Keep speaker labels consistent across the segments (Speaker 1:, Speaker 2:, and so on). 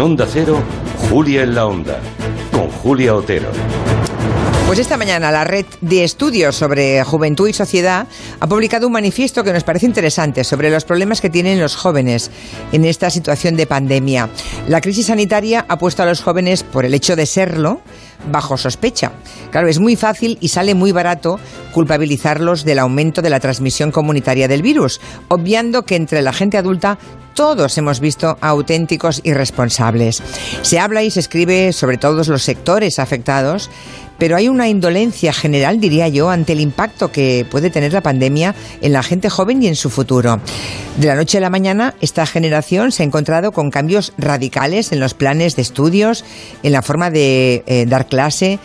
Speaker 1: Onda Cero, Julia en la Onda, con Julia Otero.
Speaker 2: Pues esta mañana la red de estudios sobre juventud y sociedad ha publicado un manifiesto que nos parece interesante sobre los problemas que tienen los jóvenes en esta situación de pandemia. La crisis sanitaria ha puesto a los jóvenes, por el hecho de serlo, bajo sospecha. Claro, es muy fácil y sale muy barato culpabilizarlos del aumento de la transmisión comunitaria del virus, obviando que entre la gente adulta todos hemos visto auténticos irresponsables. Se habla y se escribe sobre todos los sectores afectados, pero hay una indolencia general, diría yo, ante el impacto que puede tener la pandemia en la gente joven y en su futuro. De la noche a la mañana, esta generación se ha encontrado con cambios radicales en los planes de estudios, en la forma de eh, dar clase,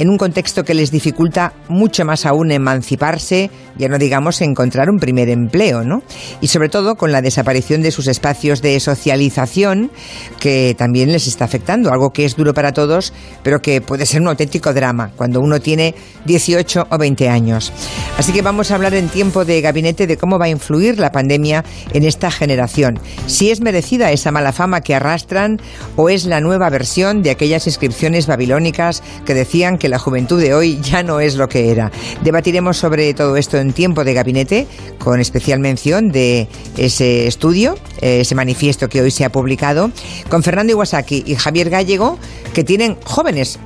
Speaker 2: en un contexto que les dificulta mucho más aún emanciparse, ya no digamos encontrar un primer empleo, ¿no? Y sobre todo con la desaparición de sus espacios de socialización, que también les está afectando, algo que es duro para todos, pero que puede ser un auténtico drama cuando uno tiene 18 o 20 años. Así que vamos a hablar en tiempo de gabinete de cómo va a influir la pandemia en esta generación, si es merecida esa mala fama que arrastran o es la nueva versión de aquellas inscripciones babilónicas que decían que la juventud de hoy ya no es lo que era. Debatiremos sobre todo esto en tiempo de gabinete, con especial mención de ese estudio, ese manifiesto que hoy se ha publicado, con Fernando Iwasaki y Javier Gallego, que tienen jóvenes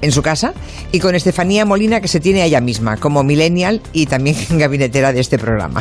Speaker 2: en su casa, y con Estefanía Molina, que se tiene ella misma como millennial y también gabinetera de este programa.